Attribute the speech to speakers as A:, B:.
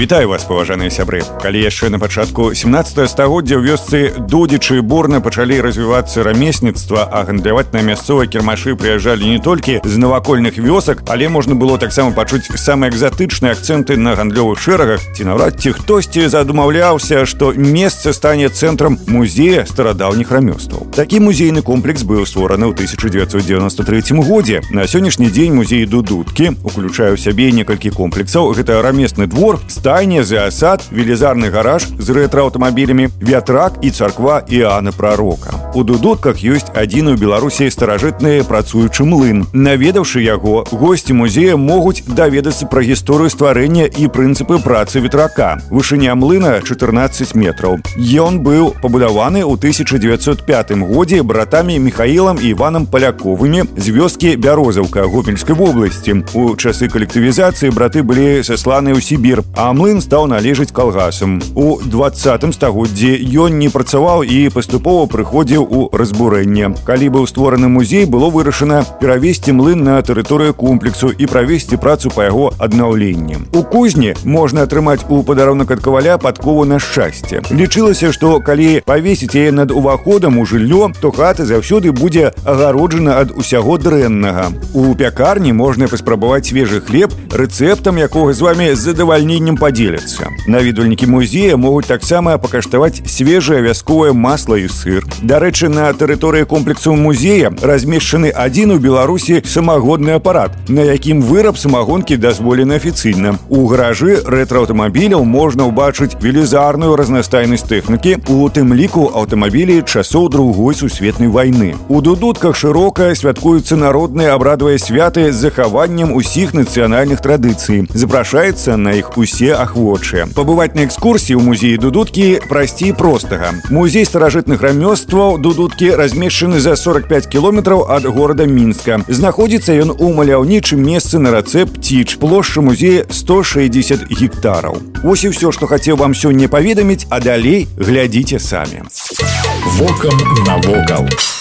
A: Вітаю вас паважаныя сябры калі яшчэ на пачатку 17 стагоддзя ў вёсцы дудзічы бурна пачалі развівацца рамесніцтва а гандляваць на мясцовай кірмашы прыязджалі не толькі з навакольных вёсак але можна было таксама пачуць самыя экзатычныя акцэнты на гандлёвых шэрагах ці наўрад ці хтосьці задумаўляўся што месца стане цэнтрам музея старадаўніх рамёстваў такі музейны комплекс быў створаны ў 1993 годзе на сённяшні дзень музей дудуткі уключаю сябе некалькі комплексаў гэта рамесны двор з стайня зеасад велізарны гараж з рэтрааўтамабілямі вятрак і царква іана прарока у дудутках ёсць адзін у беларусі старажытны працуючы млын наведаўшы яго госці музея могуць даведацца пра гісторыю стварэння і прынцыпы працы ветрака вышыня млына 14 метраў ён быў пабудаваны ў 1905 годзе братамі михаілам і иваном паляковымі з вёскі бярозаўка гомельскай вобласці у часы калектывізацыі браты былі сасланы ў сібір а млын стаў належыць калгасам. У двадцатым стагоддзі ён не працаваў і паступова прыходзіў у разбурэнне. Калі быў створаны музей, было вырашана перавесці млын на тэрыторыю комплексу і правесці працу па яго аднаўленні. У кузні можна атрымаць у падарунак ад каваля падкову на шчасце. Лічылася, што калі павесіць яе над уваходам у жыллё, то хата заўсёды будзе агароджана ад усяго дрэннага. У пякарні можна паспрабаваць свежы хлеб, рэцэптам якога з вами з задавальненнем падзеляцца. Наведвальнікі музея могуць таксама пакаштаваць свежае вясковае масла і сыр. Дарэчы, на тэрыторыі комплексу музея размешчаны адзін у Беларусі самагодны апарат, на якім выраб самагонкі дазволены афіцыйна. У гаражы рэтрааўтамабіляў можна ўбачыць велізарную разнастайнасць тэхнікі, у тым ліку аўтамабілі часоў другой сусветнай вайны. У дудутках шырока святкуюцца народныя абрадавыя святы з захаваннем усіх нацыянальных традыцый. Запрашаецца на іх усе ахвочыя пабываць на экскурсіі ў музеі дудуткі прасцей простага музей старажытных рамёстваў таму дудуткі размешчаны за 45 километров от города Минска. знаходзіцца он у маляўнічым месцы на рацэ Птич. Площадь музея 160 гектаров. Вот и все, что хотел вам сегодня паведаміць а далее глядите сами.
B: Воком навокал у